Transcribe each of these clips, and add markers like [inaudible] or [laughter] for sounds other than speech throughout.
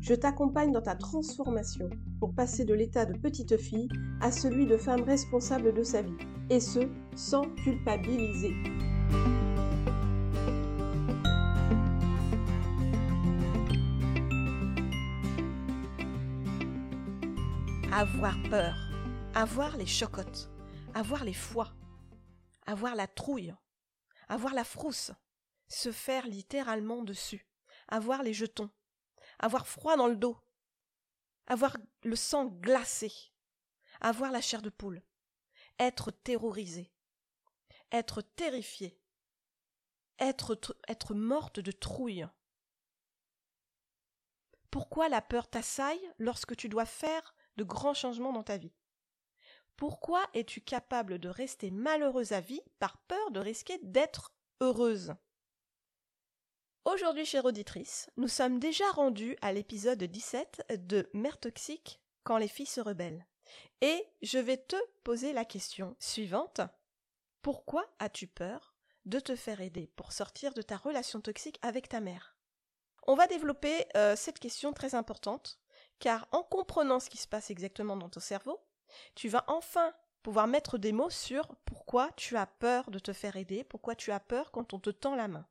je t'accompagne dans ta transformation pour passer de l'état de petite fille à celui de femme responsable de sa vie, et ce, sans culpabiliser. Avoir peur, avoir les chocottes, avoir les foies, avoir la trouille, avoir la frousse, se faire littéralement dessus, avoir les jetons, avoir froid dans le dos, avoir le sang glacé, avoir la chair de poule, être terrorisé, être terrifié, être, être morte de trouille. Pourquoi la peur t'assaille lorsque tu dois faire de grands changements dans ta vie? Pourquoi es-tu capable de rester malheureuse à vie par peur de risquer d'être heureuse? Aujourd'hui, chère auditrice, nous sommes déjà rendus à l'épisode 17 de Mère toxique quand les filles se rebellent. Et je vais te poser la question suivante. Pourquoi as-tu peur de te faire aider pour sortir de ta relation toxique avec ta mère? On va développer euh, cette question très importante, car en comprenant ce qui se passe exactement dans ton cerveau, tu vas enfin pouvoir mettre des mots sur pourquoi tu as peur de te faire aider, pourquoi tu as peur quand on te tend la main.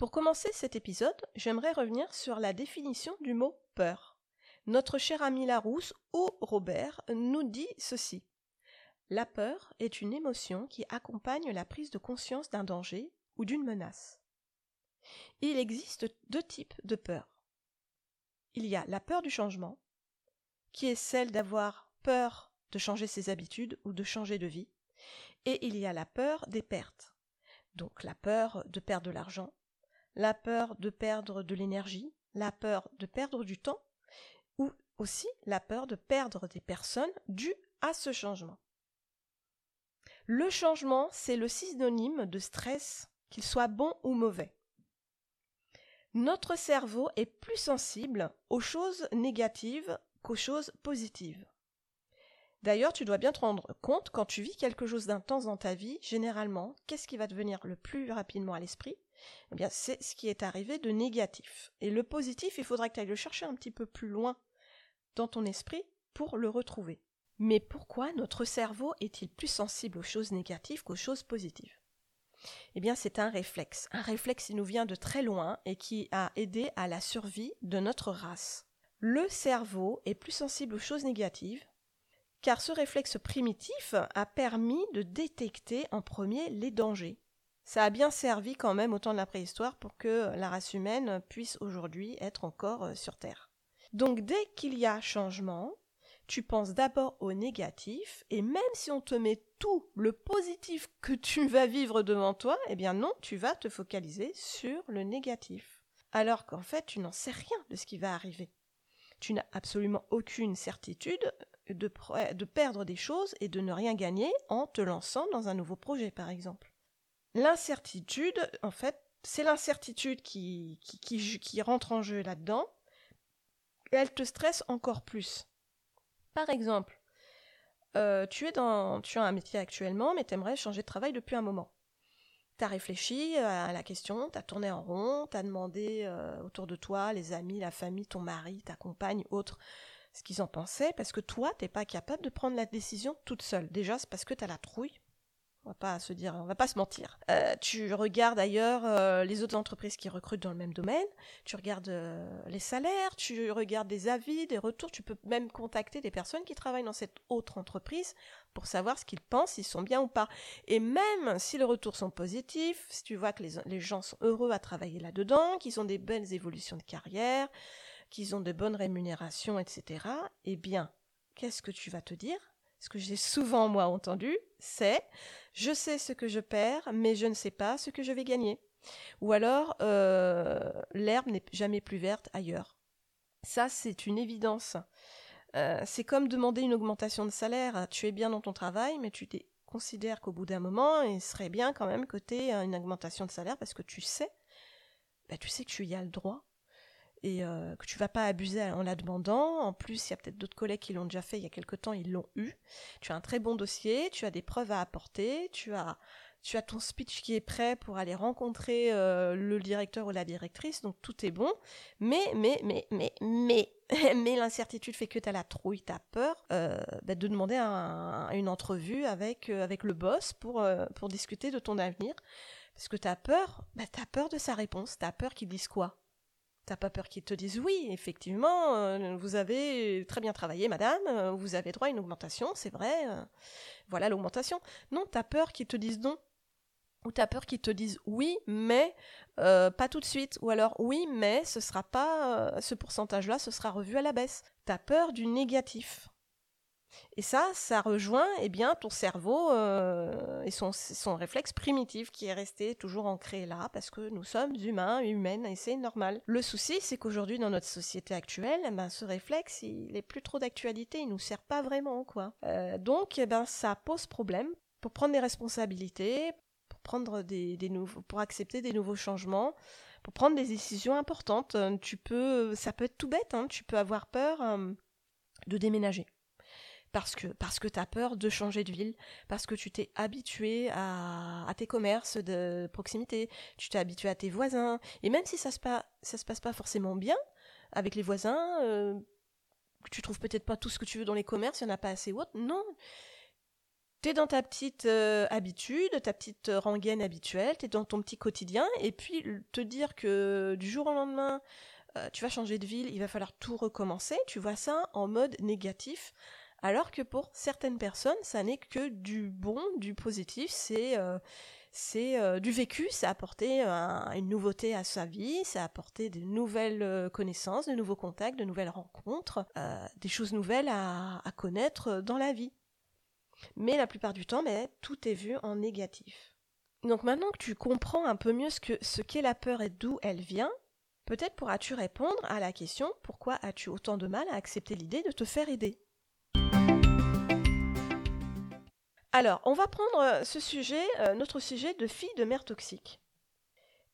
Pour commencer cet épisode, j'aimerais revenir sur la définition du mot peur. Notre cher ami Larousse ou Robert nous dit ceci. La peur est une émotion qui accompagne la prise de conscience d'un danger ou d'une menace. Il existe deux types de peur. Il y a la peur du changement, qui est celle d'avoir peur de changer ses habitudes ou de changer de vie, et il y a la peur des pertes. Donc la peur de perdre de l'argent, la peur de perdre de l'énergie, la peur de perdre du temps, ou aussi la peur de perdre des personnes dues à ce changement. Le changement, c'est le synonyme de stress, qu'il soit bon ou mauvais. Notre cerveau est plus sensible aux choses négatives qu'aux choses positives. D'ailleurs, tu dois bien te rendre compte, quand tu vis quelque chose d'intense dans ta vie, généralement, qu'est-ce qui va te venir le plus rapidement à l'esprit? Eh bien, c'est ce qui est arrivé de négatif. Et le positif, il faudra que tu ailles le chercher un petit peu plus loin dans ton esprit pour le retrouver. Mais pourquoi notre cerveau est-il plus sensible aux choses négatives qu'aux choses positives? Eh bien, c'est un réflexe. Un réflexe qui nous vient de très loin et qui a aidé à la survie de notre race. Le cerveau est plus sensible aux choses négatives car ce réflexe primitif a permis de détecter en premier les dangers ça a bien servi quand même au temps de la préhistoire pour que la race humaine puisse aujourd'hui être encore euh, sur Terre. Donc dès qu'il y a changement, tu penses d'abord au négatif, et même si on te met tout le positif que tu [laughs] vas vivre devant toi, eh bien non, tu vas te focaliser sur le négatif. Alors qu'en fait, tu n'en sais rien de ce qui va arriver. Tu n'as absolument aucune certitude de, de perdre des choses et de ne rien gagner en te lançant dans un nouveau projet, par exemple. L'incertitude, en fait, c'est l'incertitude qui, qui, rentre en jeu là-dedans. Elle te stresse encore plus. Par exemple, euh, tu, es dans, tu as un métier actuellement, mais tu aimerais changer de travail depuis un moment. Tu as réfléchi à la question, tu as tourné en rond, tu as demandé euh, autour de toi, les amis, la famille, ton mari, ta compagne, autres, ce qu'ils en pensaient, parce que toi, t'es pas capable de prendre la décision toute seule. Déjà, c'est parce que tu as la trouille, on va pas se dire, on va pas se mentir. Euh, tu regardes ailleurs euh, les autres entreprises qui recrutent dans le même domaine, tu regardes euh, les salaires, tu regardes des avis, des retours, tu peux même contacter des personnes qui travaillent dans cette autre entreprise pour savoir ce qu'ils pensent, s'ils sont bien ou pas. Et même si les retours sont positifs, si tu vois que les, les gens sont heureux à travailler là-dedans, qu'ils ont des belles évolutions de carrière, qu'ils ont de bonnes rémunérations, etc., eh bien, qu'est-ce que tu vas te dire? Ce que j'ai souvent moi entendu, c'est je sais ce que je perds, mais je ne sais pas ce que je vais gagner. Ou alors euh, l'herbe n'est jamais plus verte ailleurs. Ça, c'est une évidence. Euh, c'est comme demander une augmentation de salaire. Tu es bien dans ton travail, mais tu considères qu'au bout d'un moment, il serait bien quand même que tu aies une augmentation de salaire parce que tu sais, bah, tu sais que tu y as le droit et euh, que tu vas pas abuser en la demandant. En plus, il y a peut-être d'autres collègues qui l'ont déjà fait il y a quelque temps, ils l'ont eu. Tu as un très bon dossier, tu as des preuves à apporter, tu as tu as ton speech qui est prêt pour aller rencontrer euh, le directeur ou la directrice, donc tout est bon. Mais, mais, mais, mais, mais, [laughs] mais l'incertitude fait que tu as la trouille, tu as peur euh, bah, de demander une entrevue avec, avec le boss pour, pour discuter de ton avenir. Parce que peur, bah, tu as peur de sa réponse, tu as peur qu'il dise quoi? T'as pas peur qu'ils te disent oui, effectivement, euh, vous avez très bien travaillé, madame, euh, vous avez droit à une augmentation, c'est vrai, euh, voilà l'augmentation. Non, t'as peur qu'ils te disent non. Ou t'as peur qu'ils te disent oui, mais pas tout de suite. Ou alors oui, mais ce sera pas ce pourcentage-là, ce sera revu à la baisse. T'as peur du négatif. Et ça, ça rejoint eh bien, ton cerveau euh, et son, réflexe primitif qui est resté toujours ancré là, parce que nous sommes humains, humaines, et c'est normal. Le souci, c'est qu'aujourd'hui, dans notre société actuelle, eh ben, ce réflexe, il est plus trop d'actualité, il nous sert pas vraiment. quoi. Euh, donc, eh ben, ça pose problème pour prendre des responsabilités, pour, prendre des, nouveaux, pour accepter des nouveaux changements pour prendre des décisions importantes. Tu peux, ça peut être tout bête, hein, tu peux avoir peur euh, de déménager parce que parce que tu as peur de changer de ville, parce que tu t'es habitué à, tes commerces de proximité, tu t'es habitué à tes voisins, et même si ça se, se passe pas forcément bien avec les voisins, euh, tu trouves peut-être pas tout ce que tu veux dans les commerces, il n'y en a pas assez ou autre, non. es dans ta petite euh, habitude, ta petite rengaine habituelle, tu es dans ton petit quotidien, et puis te dire que du jour au lendemain, euh, tu vas changer de ville, il va falloir tout recommencer, tu vois ça en mode négatif, alors que pour certaines personnes, ça n'est que du bon, du positif, c'est euh, euh, du vécu, c'est apporter une nouveauté à sa vie, c'est apporter de nouvelles euh, connaissances, de nouveaux contacts, de nouvelles rencontres, des choses nouvelles à, connaître dans la vie. Mais la plupart du temps, mais, tout est vu en négatif. Donc maintenant que tu comprends un peu mieux ce qu'est ce la peur et d'où elle vient, peut-être pourras-tu répondre à la question pourquoi as-tu autant de mal à accepter l'idée de te faire aider? Alors, on va prendre euh, ce sujet, euh, notre sujet de fille de mère toxique,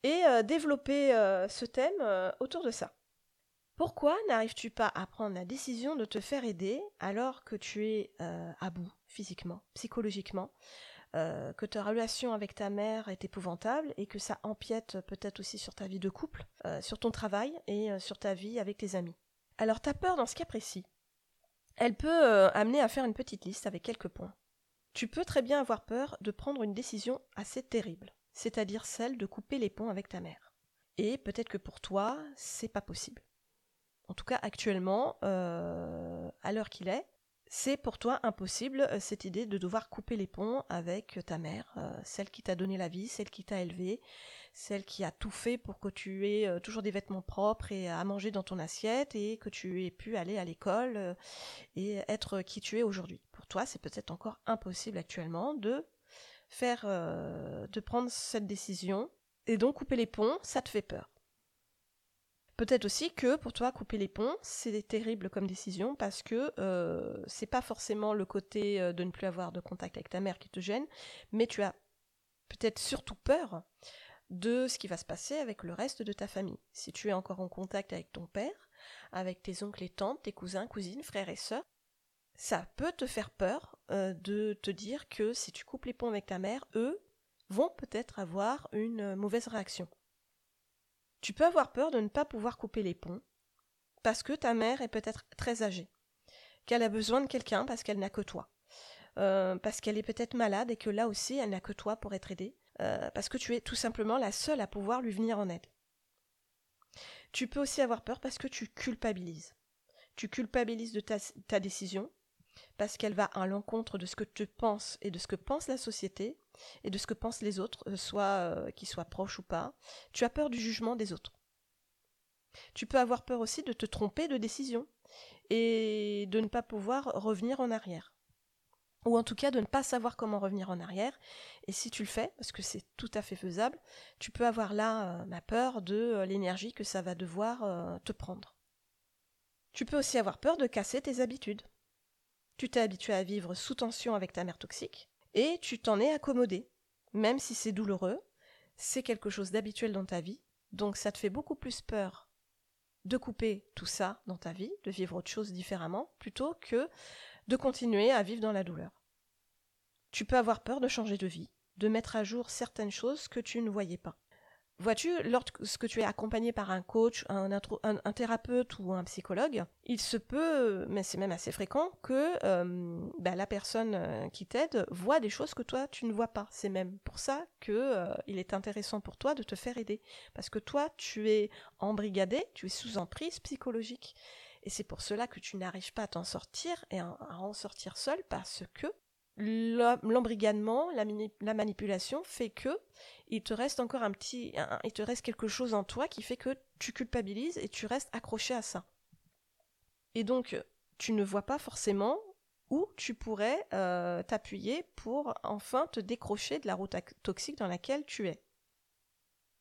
et euh, développer ce thème autour de ça. Pourquoi n'arrives-tu pas à prendre la décision de te faire aider alors que tu es à bout physiquement, psychologiquement, que ta relation avec ta mère est épouvantable et que ça empiète peut-être aussi sur ta vie de couple, sur ton travail et sur ta vie avec tes amis? Alors ta peur dans ce cas précis, elle peut amener à faire une petite liste avec quelques points tu peux très bien avoir peur de prendre une décision assez terrible, c'est-à-dire celle de couper les ponts avec ta mère. Et peut-être que pour toi, c'est pas possible. En tout cas, actuellement, euh, à l'heure qu'il est, c'est pour toi impossible euh, cette idée de devoir couper les ponts avec ta mère, euh, celle qui t'a donné la vie, celle qui t'a élevé, celle qui a tout fait pour que tu aies toujours des vêtements propres et à manger dans ton assiette et que tu aies pu aller à l'école et être qui tu es aujourd'hui toi, c'est peut-être encore impossible actuellement de faire, euh, de prendre cette décision. Et donc couper les ponts, ça te fait peur. Peut-être aussi que pour toi, couper les ponts, c'est terrible comme décision parce que euh, c'est pas forcément le côté euh, de ne plus avoir de contact avec ta mère qui te gêne, mais tu as peut-être surtout peur de ce qui va se passer avec le reste de ta famille. Si tu es encore en contact avec ton père, avec tes oncles et tantes, tes cousins, cousines, frères et sœurs, ça peut te faire peur euh, de te dire que si tu coupes les ponts avec ta mère, eux vont peut-être avoir une mauvaise réaction. Tu peux avoir peur de ne pas pouvoir couper les ponts parce que ta mère est peut-être très âgée, qu'elle a besoin de quelqu'un parce qu'elle n'a que toi, euh, parce qu'elle est peut-être malade et que là aussi elle n'a que toi pour être aidée, parce que tu es tout simplement la seule à pouvoir lui venir en aide. Tu peux aussi avoir peur parce que tu culpabilises. Tu culpabilises de ta décision, parce qu'elle va à l'encontre de ce que tu penses et de ce que pense la société et de ce que pensent les autres, euh, soit euh, qu'ils soient proches ou pas. Tu as peur du jugement des autres. Tu peux avoir peur aussi de te tromper de décision et de ne pas pouvoir revenir en arrière. Ou en tout cas de ne pas savoir comment revenir en arrière. Et si tu le fais, parce que c'est tout à fait faisable, tu peux avoir là la euh, peur de l'énergie que ça va devoir te prendre. Tu peux aussi avoir peur de casser tes habitudes. Tu t'es habitué à vivre sous tension avec ta mère toxique et tu t'en es accommodé. Même si c'est douloureux, c'est quelque chose d'habituel dans ta vie, donc ça te fait beaucoup plus peur de couper tout ça dans ta vie, de vivre autre chose différemment, plutôt que de continuer à vivre dans la douleur. Tu peux avoir peur de changer de vie, de mettre à jour certaines choses que tu ne voyais pas. Vois-tu, lorsque tu es accompagné par un coach, un, thérapeute ou un psychologue, il se peut, mais c'est même assez fréquent, que euh, bah, la personne euh, qui t'aide voit des choses que toi tu ne vois pas. C'est même pour ça que euh, il est intéressant pour toi de te faire aider, parce que toi tu es embrigadé, tu es sous emprise psychologique, et c'est pour cela que tu n'arrives pas à t'en sortir et à en sortir seul, parce que l'embrigadement, la, manipulation fait que il te reste encore un petit, il te reste quelque chose en toi qui fait que tu culpabilises et tu restes accroché à ça. Et donc, tu ne vois pas forcément où tu pourrais euh, t'appuyer pour enfin te décrocher de la route toxique dans laquelle tu es.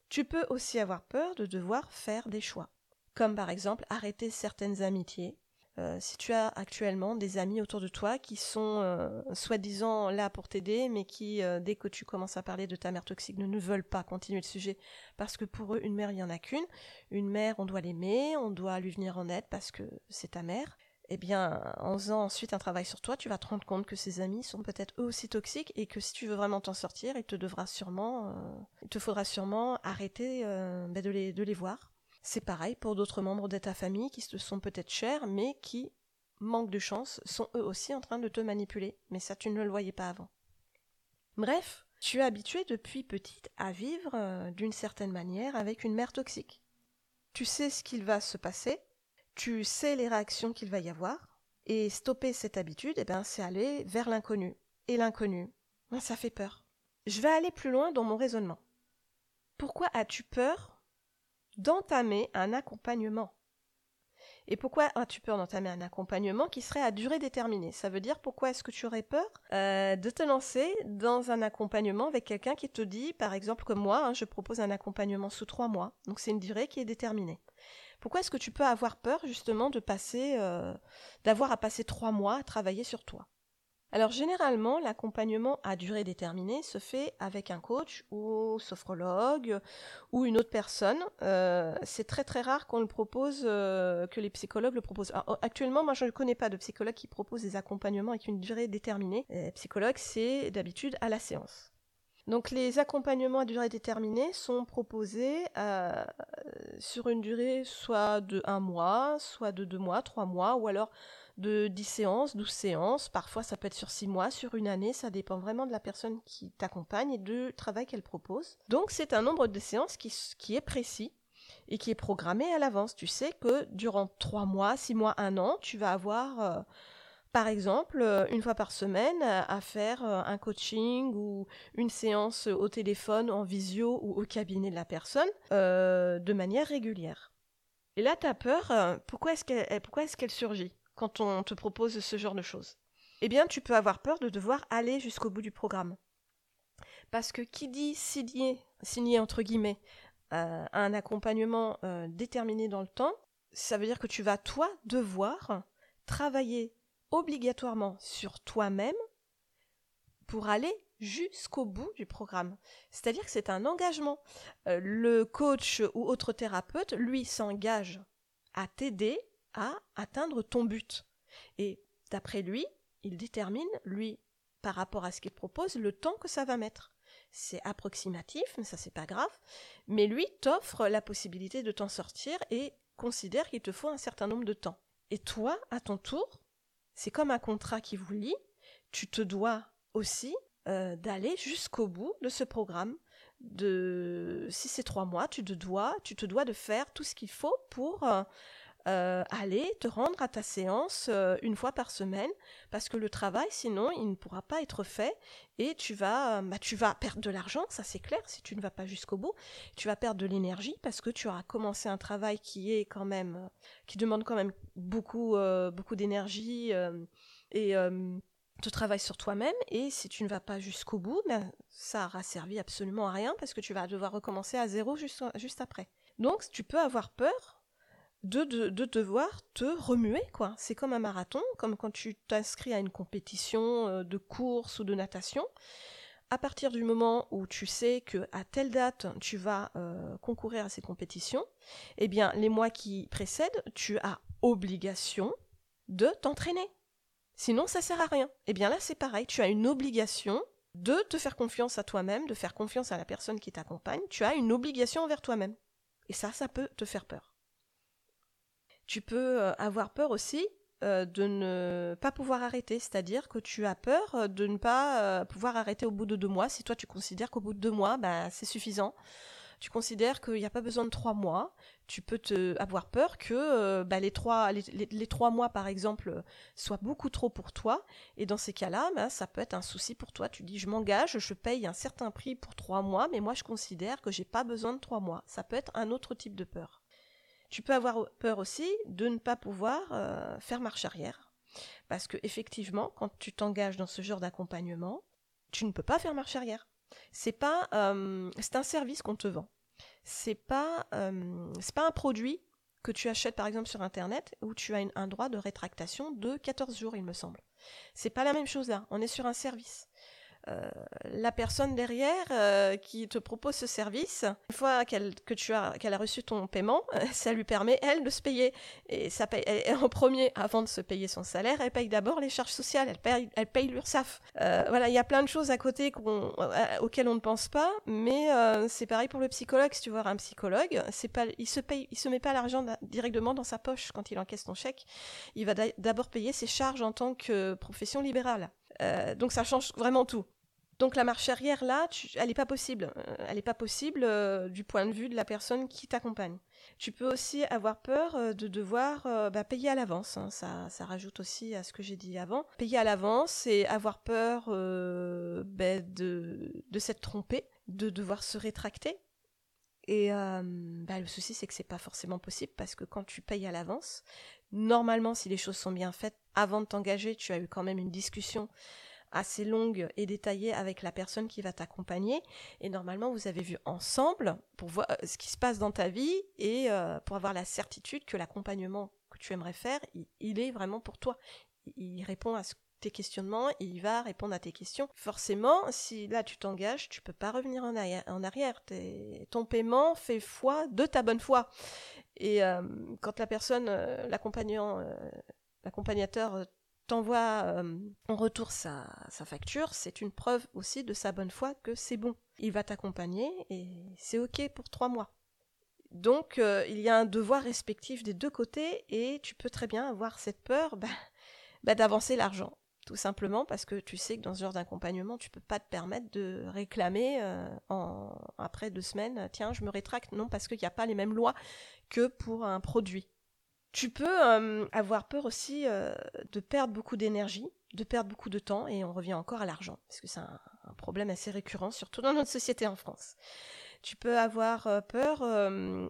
Tu peux aussi avoir peur de devoir faire des choix, comme par exemple arrêter certaines amitiés, euh, si tu as actuellement des amis autour de toi qui sont euh, soi-disant là pour t'aider, mais qui, euh, dès que tu commences à parler de ta mère toxique, ne, veulent pas continuer le sujet, parce que pour eux, une mère, il n'y en a qu'une. Une mère, on doit l'aimer, on doit lui venir en aide parce que c'est ta mère. Eh bien, en faisant ensuite un travail sur toi, tu vas te rendre compte que ces amis sont peut-être eux aussi toxiques et que si tu veux vraiment t'en sortir, il te devra sûrement, il te faudra sûrement arrêter ben, de les voir c'est pareil pour d'autres membres de ta famille qui te sont peut-être chers, mais qui, manque de chance, sont eux aussi en train de te manipuler. Mais ça, tu ne le voyais pas avant. Bref, tu es habitué depuis petite à vivre euh, d'une certaine manière avec une mère toxique. Tu sais ce qu'il va se passer, tu sais les réactions qu'il va y avoir, et stopper cette habitude, eh ben, c'est aller vers l'inconnu. Et l'inconnu, ben, ça fait peur. Je vais aller plus loin dans mon raisonnement. Pourquoi as-tu peur d'entamer un accompagnement. Et pourquoi as-tu peur d'entamer un accompagnement qui serait à durée déterminée Ça veut dire pourquoi est-ce que tu aurais peur euh, de te lancer dans un accompagnement avec quelqu'un qui te dit, par exemple comme moi, hein, je propose un accompagnement sous trois mois, donc c'est une durée qui est déterminée. Pourquoi est-ce que tu peux avoir peur justement de passer, euh, d'avoir à passer trois mois à travailler sur toi? Alors généralement, l'accompagnement à durée déterminée se fait avec un coach ou sophrologue ou une autre personne. Euh, c'est très très rare qu'on le propose, euh, que les psychologues le proposent. actuellement, moi je ne connais pas de psychologue qui propose des accompagnements avec une durée déterminée. psychologue, c'est d'habitude à la séance. Donc les accompagnements à durée déterminée sont proposés euh, sur une durée soit de un mois, soit de deux mois, trois mois, ou alors de 10 séances, 12 séances, parfois ça peut être sur 6 mois, sur une année, ça dépend vraiment de la personne qui t'accompagne et du travail qu'elle propose. Donc c'est un nombre de séances qui, qui est précis et qui est programmé à l'avance. Tu sais que durant 3 mois, 6 mois, 1 an, tu vas avoir... Euh, par exemple, euh, une fois par semaine, à faire euh, un coaching ou une séance au téléphone, en visio ou au cabinet de la personne, de manière régulière. Et là, tu as peur, pourquoi est-ce qu'elle est surgit? Quand on te propose ce genre de choses Eh bien, tu peux avoir peur de devoir aller jusqu'au bout du programme. Parce que qui dit signer, signer entre guillemets, euh, un accompagnement euh, déterminé dans le temps, ça veut dire que tu vas, toi, devoir travailler obligatoirement sur toi-même pour aller jusqu'au bout du programme. C'est-à-dire que c'est un engagement. Euh, le coach ou autre thérapeute, lui, s'engage à t'aider à atteindre ton but. Et d'après lui, il détermine, lui, par rapport à ce qu'il propose, le temps que ça va mettre. C'est approximatif, mais ça c'est pas grave. Mais lui t'offre la possibilité de t'en sortir et considère qu'il te faut un certain nombre de temps. Et toi, à ton tour, c'est comme un contrat qui vous lie, tu te dois aussi euh, d'aller jusqu'au bout de ce programme. De si c'est trois mois, tu te dois, tu te dois de faire tout ce qu'il faut pour euh, euh, aller te rendre à ta séance euh, une fois par semaine parce que le travail sinon il ne pourra pas être fait et tu vas bah, tu vas perdre de l'argent ça c'est clair si tu ne vas pas jusqu'au bout. Tu vas perdre de l'énergie parce que tu auras commencé un travail qui est quand même euh, qui demande quand même beaucoup beaucoup d'énergie et de travail sur toi-même et si tu ne vas pas jusqu'au bout ben, ça aura servi absolument à rien parce que tu vas devoir recommencer à zéro juste, juste après. Donc tu peux avoir peur de, de, devoir te remuer, quoi. C'est comme un marathon, comme quand tu t'inscris à une compétition euh, de course ou de natation. À partir du moment où tu sais que à telle date tu vas euh, concourir à ces compétitions, eh bien les mois qui précèdent, tu as obligation de t'entraîner. Sinon, ça sert à rien. Eh bien là, c'est pareil. Tu as une obligation de te faire confiance à toi-même, de faire confiance à la personne qui t'accompagne. Tu as une obligation envers toi-même. Et ça, ça peut te faire peur. Tu peux euh, avoir peur aussi euh, de ne pas pouvoir arrêter, c'est-à-dire que tu as peur euh, de ne pas pouvoir arrêter au bout de deux mois. Si toi tu considères qu'au bout de deux mois, bah, c'est suffisant, tu considères qu'il n'y a pas besoin de trois mois, tu peux te avoir peur que bah, les, trois, les, trois mois, par exemple, soient beaucoup trop pour toi. Et dans ces cas-là, bah, ça peut être un souci pour toi. Tu dis, je m'engage, je paye un certain prix pour trois mois, mais moi, je considère que j'ai pas besoin de trois mois. Ça peut être un autre type de peur. Tu peux avoir peur aussi de ne pas pouvoir euh, faire marche arrière. Parce que effectivement, quand tu t'engages dans ce genre d'accompagnement, tu ne peux pas faire marche arrière. C'est pas, euh, c'est un service qu'on te vend c'est pas euh, c'est pas un produit que tu achètes par exemple sur internet où tu as un droit de rétractation de 14 jours il me semble. C'est pas la même chose là, on est sur un service. Euh, la personne derrière euh, qui te propose ce service, une fois qu'elle que tu as qu'elle a reçu ton paiement, euh, [laughs] ça lui permet elle de se payer et ça paye [laughs] en premier avant de se payer son salaire, elle paye d'abord les charges sociales, elle paye elle paye l'URSSAF. voilà, il y a plein de choses à côté auxquelles on ne pense pas, mais c'est pareil pour le psychologue. Si tu vois un psychologue, c'est pas il se paye il se met pas l'argent directement dans sa poche quand il encaisse ton chèque. Il va d'abord payer ses charges en tant que profession libérale. donc ça change vraiment tout. Donc la marche arrière là, elle n'est pas possible. Euh, elle n'est pas possible euh, du point de vue de la personne qui t'accompagne. Tu peux aussi avoir peur euh, de devoir bah, payer à l'avance. Hein. Ça, ça rajoute aussi à ce que j'ai dit avant. Payer à l'avance et avoir peur bah, de, de s'être trompé, de devoir se rétracter. Et bah, le souci, c'est que c'est pas forcément possible parce que quand tu payes à l'avance, normalement, si les choses sont bien faites, avant de t'engager, tu as eu quand même une discussion assez longue et détaillée avec la personne qui va t'accompagner. Et normalement, vous avez vu ensemble pour voir euh, ce qui se passe dans ta vie et euh, pour avoir la certitude que l'accompagnement que tu aimerais faire, il, est vraiment pour toi. Il, répond à tes questionnements et il va répondre à tes questions. Forcément, si là tu t'engages, tu peux pas revenir en arrière. Ton paiement fait foi de ta bonne foi. Et euh, quand la personne, l'accompagnant, l'accompagnateur t'envoie euh, en retour sa, facture, c'est une preuve aussi de sa bonne foi que c'est bon. Il va t'accompagner et c'est ok pour trois mois. Donc euh, il y a un devoir respectif des deux côtés et tu peux très bien avoir cette peur bah, bah, d'avancer l'argent. Tout simplement parce que tu sais que dans ce genre d'accompagnement, tu peux pas te permettre de réclamer euh, en, après deux semaines, tiens, je me rétracte. Non, parce qu'il n'y a pas les mêmes lois que pour un produit. Tu peux euh, avoir peur aussi euh, de perdre beaucoup d'énergie, de perdre beaucoup de temps, et on revient encore à l'argent, parce que c'est un, problème assez récurrent, surtout dans notre société en France. Tu peux avoir euh, peur,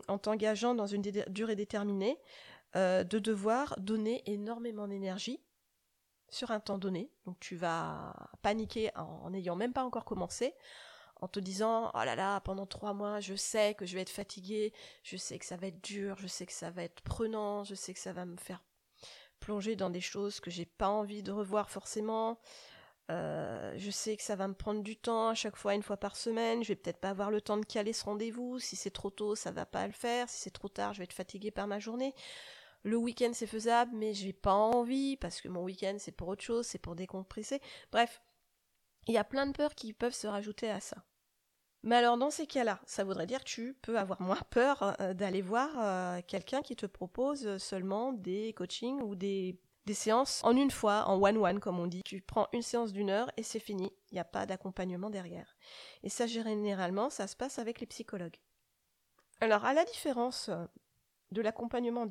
en t'engageant dans une durée déterminée, de devoir donner énormément d'énergie sur un temps donné. Donc tu vas paniquer en n'ayant même pas encore commencé, en te disant oh là là pendant trois mois je sais que je vais être fatiguée je sais que ça va être dur je sais que ça va être prenant je sais que ça va me faire plonger dans des choses que j'ai pas envie de revoir forcément. Euh, je sais que ça va me prendre du temps à chaque fois une fois par semaine. Je vais peut-être pas avoir le temps de caler ce rendez-vous. Si c'est trop tôt ça va pas le faire. Si c'est trop tard je vais être fatiguée par ma journée. Le week-end c'est faisable mais j'ai pas envie parce que mon week-end c'est pour autre chose c'est pour décompresser. Bref il y a plein de peurs qui peuvent se rajouter à ça. Mais alors dans ces cas-là, ça voudrait dire que tu peux avoir moins peur euh, d'aller voir euh, quelqu'un qui te propose seulement des coachings ou des, des séances en une fois, en one-one comme on dit. Tu prends une séance d'une heure et c'est fini. Il n'y a pas d'accompagnement derrière. Et ça généralement, ça se passe avec les psychologues. Alors à la différence euh, de l'accompagnement en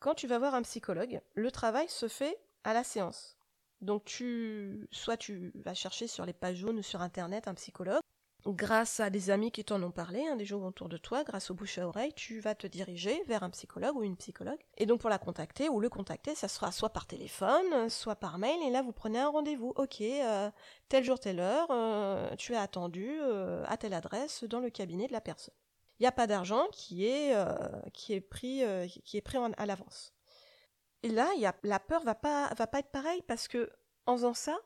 quand tu vas voir un psychologue, le travail se fait à la séance. Donc tu, soit tu vas chercher sur les pages jaunes ou sur internet un psychologue, grâce à des amis qui t'en ont parlé, hein, des gens autour de toi, grâce au bouche à oreille, tu vas te diriger vers un psychologue ou une psychologue. Et donc pour la contacter ou le contacter, ça sera soit par téléphone, soit par mail. Et là vous prenez un rendez-vous. Ok, euh, tel jour, telle heure, euh, tu es attendu euh, à telle adresse dans le cabinet de la personne. Il n'y a pas d'argent qui est, qui est pris, qui est pris à l'avance. Et là, y a, la peur va pas, va pas être pareille parce que en faisant ça,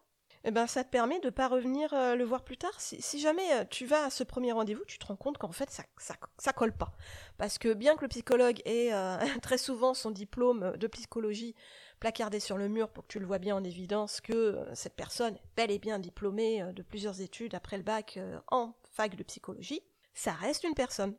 eh ben, ça te permet de ne pas revenir euh, le voir plus tard. Si, jamais tu vas à ce premier rendez-vous, tu te rends compte qu'en fait, ça, ça, ça, colle pas. Parce que bien que le psychologue ait [laughs] très souvent son diplôme de psychologie placardé sur le mur pour que tu le vois bien en évidence que cette personne est bel et bien diplômée de plusieurs études après le bac en fac de psychologie, ça reste une personne.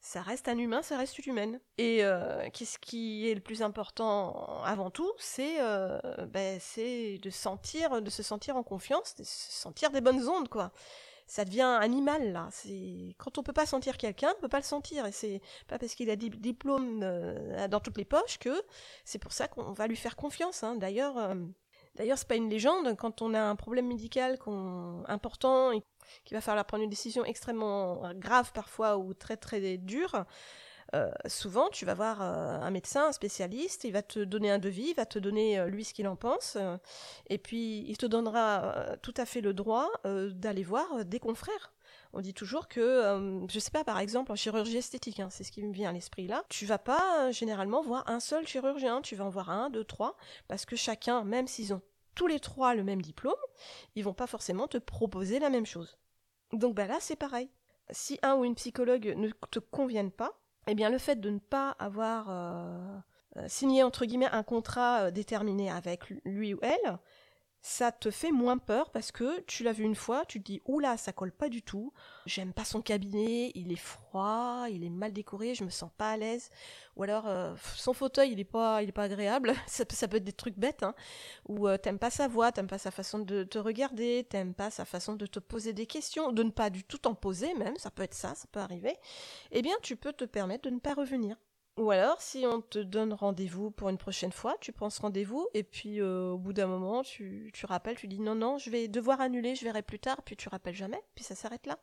Ça reste un humain, ça reste une humaine. Et euh, qu'est-ce qui est le plus important avant tout C'est euh, ben, de sentir, de se sentir en confiance, de se sentir des bonnes ondes, quoi. Ça devient animal là. C'est quand on peut pas sentir quelqu'un, on peut pas le sentir. Et c'est pas parce qu'il a des diplômes euh, dans toutes les poches que c'est pour ça qu'on va lui faire confiance. Hein. D'ailleurs, D'ailleurs, c'est pas une légende. Quand on a un problème médical important et qu'il va falloir prendre une décision extrêmement grave parfois ou très très dure, euh, souvent tu vas voir euh, un médecin, un spécialiste, il va te donner un devis, il va te donner euh, lui ce qu'il en pense, et puis il te donnera tout à fait le droit d'aller voir des confrères. On dit toujours que, je sais pas, par exemple en chirurgie esthétique, hein, c'est ce qui me vient à l'esprit là, tu vas pas généralement voir un seul chirurgien, tu vas en voir un, deux, trois, parce que chacun, même s'ils ont tous les trois le même diplôme, ils vont pas forcément te proposer la même chose. Donc bah là c'est pareil. Si un ou une psychologue ne te conviennent pas, eh bien le fait de ne pas avoir euh, euh, signé entre guillemets un contrat euh, déterminé avec lui ou elle, ça te fait moins peur parce que tu l'as vu une fois, tu te dis oula, ça colle pas du tout, j'aime pas son cabinet, il est froid, il est mal décoré, je me sens pas à l'aise, ou alors euh, son fauteuil il est pas, il est pas agréable, [laughs] ça, peut être des trucs bêtes, hein, ou euh, t'aimes pas sa voix, t'aimes pas sa façon de te regarder, t'aimes pas sa façon de te poser des questions, de ne pas du tout t'en poser même, ça peut être ça, ça peut arriver, eh bien tu peux te permettre de ne pas revenir. Ou alors, si on te donne rendez-vous pour une prochaine fois, tu prends ce rendez-vous et puis euh, au bout d'un moment, tu, tu rappelles, tu dis non, non, je vais devoir annuler, je verrai plus tard, puis tu rappelles jamais, puis ça s'arrête là.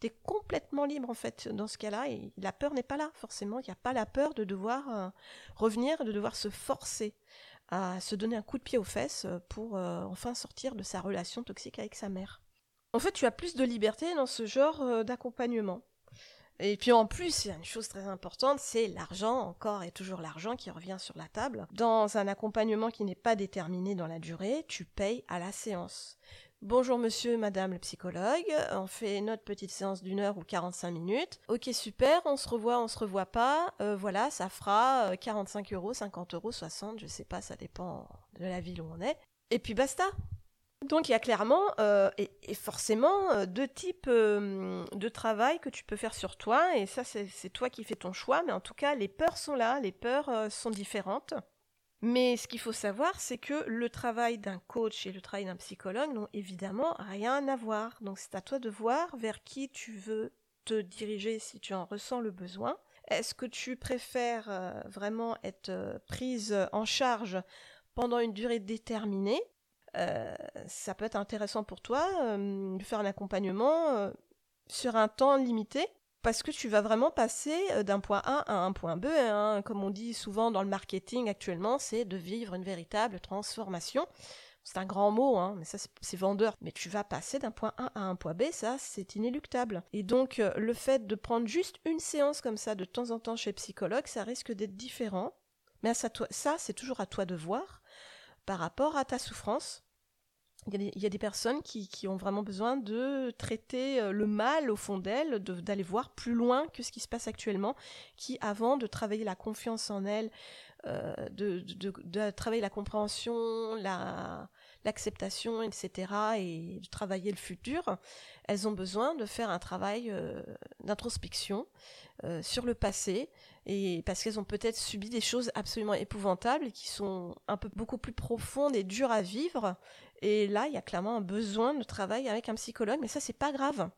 Tu es complètement libre en fait dans ce cas-là et la peur n'est pas là forcément. Il n'y a pas la peur de devoir euh, revenir, de devoir se forcer à se donner un coup de pied aux fesses pour euh, enfin sortir de sa relation toxique avec sa mère. En fait, tu as plus de liberté dans ce genre d'accompagnement. Et puis en plus, il y a une chose très importante, c'est l'argent, encore et toujours l'argent qui revient sur la table. Dans un accompagnement qui n'est pas déterminé dans la durée, tu payes à la séance. Bonjour monsieur, madame le psychologue, on fait notre petite séance d'une heure ou 45 minutes. Ok super, on se revoit, on se revoit pas. Euh, voilà, ça fera 45 euh, euros, 50 euros, 60, je sais pas, ça dépend de la ville où on est. Et puis basta, donc il y a clairement euh, et, forcément euh, deux types euh, de travail que tu peux faire sur toi et ça c'est toi qui fais ton choix mais en tout cas les peurs sont là, les peurs sont différentes. Mais ce qu'il faut savoir c'est que le travail d'un coach et le travail d'un psychologue n'ont évidemment rien à voir. Donc c'est à toi de voir vers qui tu veux te diriger si tu en ressens le besoin. Est-ce que tu préfères vraiment être prise en charge pendant une durée déterminée euh, ça peut être intéressant pour toi euh, de faire un accompagnement euh, sur un temps limité parce que tu vas vraiment passer d'un point A à un point B. Hein. Comme on dit souvent dans le marketing actuellement, c'est de vivre une véritable transformation. C'est un grand mot, hein, mais ça c'est vendeur. Mais tu vas passer d'un point A à un point B, ça c'est inéluctable. Et donc le fait de prendre juste une séance comme ça de temps en temps chez psychologue, ça risque d'être différent. Mais ça, ça c'est toujours à toi de voir par rapport à ta souffrance. Il y, a des, personnes qui, ont vraiment besoin de traiter euh, le mal au fond d'elles, d'aller voir plus loin que ce qui se passe actuellement, qui avant de travailler la confiance en elles, euh, de, travailler la compréhension, l'acceptation, etc., et de travailler le futur, elles ont besoin de faire un travail euh, d'introspection sur le passé, et parce qu'elles ont peut-être subi des choses absolument épouvantables qui sont un peu beaucoup plus profondes et dures à vivre. Et là, il y a clairement un besoin de travail avec un psychologue, mais ça, c'est pas grave.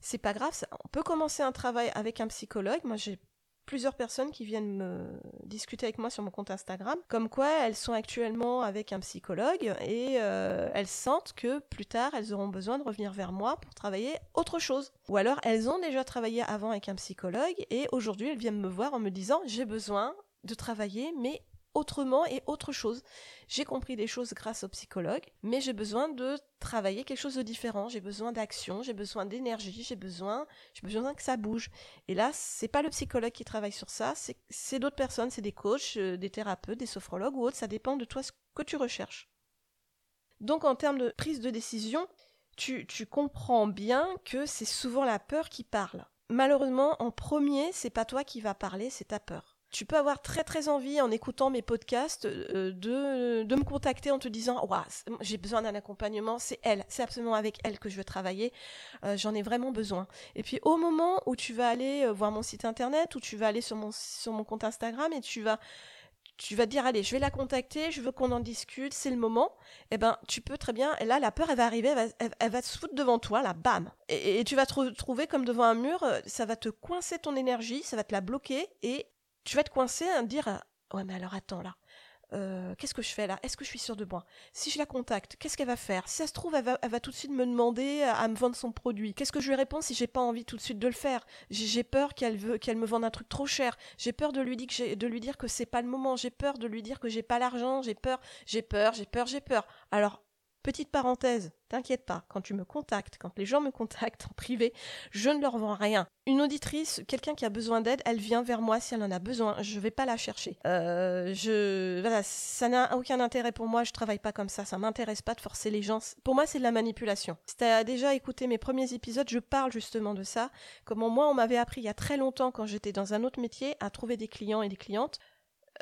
C'est pas grave. on peut commencer un travail avec un psychologue. Moi, j'ai plusieurs personnes qui viennent me discuter avec moi sur mon compte Instagram, comme quoi elles sont actuellement avec un psychologue et euh, elles sentent que plus tard elles auront besoin de revenir vers moi pour travailler autre chose. Ou alors elles ont déjà travaillé avant avec un psychologue et aujourd'hui elles viennent me voir en me disant j'ai besoin de travailler mais autrement et autre chose. J'ai compris des choses grâce au psychologue, mais j'ai besoin de travailler quelque chose de différent. J'ai besoin d'action, j'ai besoin d'énergie, j'ai besoin, besoin que ça bouge. Et là, c'est pas le psychologue qui travaille sur ça, c'est d'autres personnes, c'est des coachs, euh, des thérapeutes, des sophrologues ou autres. Ça dépend de toi ce que tu recherches. Donc en termes de prise de décision, tu, tu comprends bien que c'est souvent la peur qui parle. Malheureusement, en premier, c'est pas toi qui va parler, c'est ta peur tu peux avoir très très envie en écoutant mes podcasts euh, de, de me contacter en te disant j'ai besoin d'un accompagnement, c'est elle, c'est absolument avec elle que je veux travailler, euh, j'en ai vraiment besoin. Et puis au moment où tu vas aller euh, voir mon site internet, ou tu vas aller sur mon, sur mon compte Instagram et tu vas tu vas te dire allez je vais la contacter je veux qu'on en discute c'est le moment eh ben tu peux très bien et là la peur elle va arriver elle va, se foutre devant toi là bam et, tu vas te trouver comme devant un mur ça va te coincer ton énergie ça va te la bloquer et tu vas te coincer à dire ouais mais alors attends là euh, qu'est-ce que je fais là? Est-ce que je suis sûre de moi? Si je la contacte, qu'est-ce qu'elle va faire? Si ça se trouve, elle va, tout de suite me demander à, me vendre son produit. Qu'est-ce que je lui réponds si j'ai pas envie tout de suite de le faire? J'ai peur qu'elle qu'elle me vende un truc trop cher. J'ai peur de lui dire que de lui dire que c'est pas le moment. J'ai peur de lui dire que j'ai pas l'argent. J'ai peur, j'ai peur, j'ai peur, j'ai peur. Alors Petite parenthèse, t'inquiète pas, quand tu me contactes, quand les gens me contactent en privé, je ne leur vends rien. Une auditrice, quelqu'un qui a besoin d'aide, elle vient vers moi si elle en a besoin. Je ne vais pas la chercher. Euh, je, ça n'a aucun intérêt pour moi. Je travaille pas comme ça. Ça m'intéresse pas de forcer les gens. Pour moi, c'est de la manipulation. Si as déjà écouté mes premiers épisodes, je parle justement de ça. Comment moi, on m'avait appris il y a très longtemps, quand j'étais dans un autre métier, à trouver des clients et des clientes.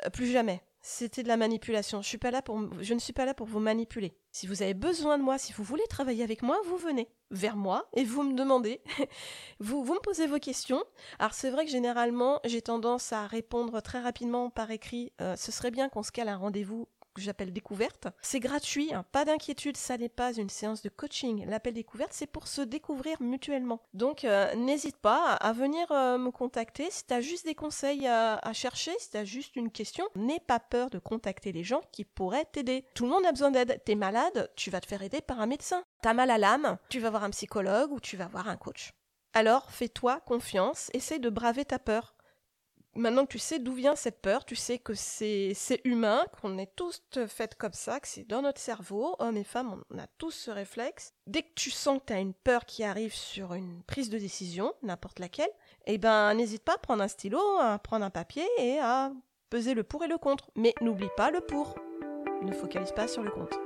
Euh, plus jamais c'était de la manipulation. Je, là pour, je ne suis pas là pour vous manipuler. Si vous avez besoin de moi, si vous voulez travailler avec moi, vous venez vers moi et vous me demandez. [laughs] vous, vous me posez vos questions. Alors c'est vrai que généralement, j'ai tendance à répondre très rapidement par écrit. Euh, ce serait bien qu'on se cale un rendez-vous que j'appelle découverte. C'est gratuit, hein. pas d'inquiétude, ça n'est pas une séance de coaching. L'appel découverte, c'est pour se découvrir mutuellement. Donc euh, n'hésite pas à, venir euh, me contacter. Si tu as juste des conseils à, chercher, si tu as juste une question, n'aie pas peur de contacter les gens qui pourraient t'aider. Tout le monde a besoin d'aide. T'es malade, tu vas te faire aider par un médecin. T'as mal à l'âme, tu vas voir un psychologue ou tu vas voir un coach. Alors fais-toi confiance, essaye de braver ta peur maintenant que tu sais d'où vient cette peur, tu sais que c'est humain, qu'on est tous faits comme ça, que c'est dans notre cerveau, hommes et femmes, on a tous ce réflexe. Dès que tu sens que tu as une peur qui arrive sur une prise de décision, n'importe laquelle, eh ben n'hésite pas à prendre un stylo, à prendre un papier et à peser le pour et le contre. Mais n'oublie pas le pour. Ne focalise pas sur le contre.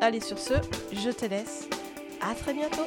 Allez sur ce, je te laisse. À très bientôt.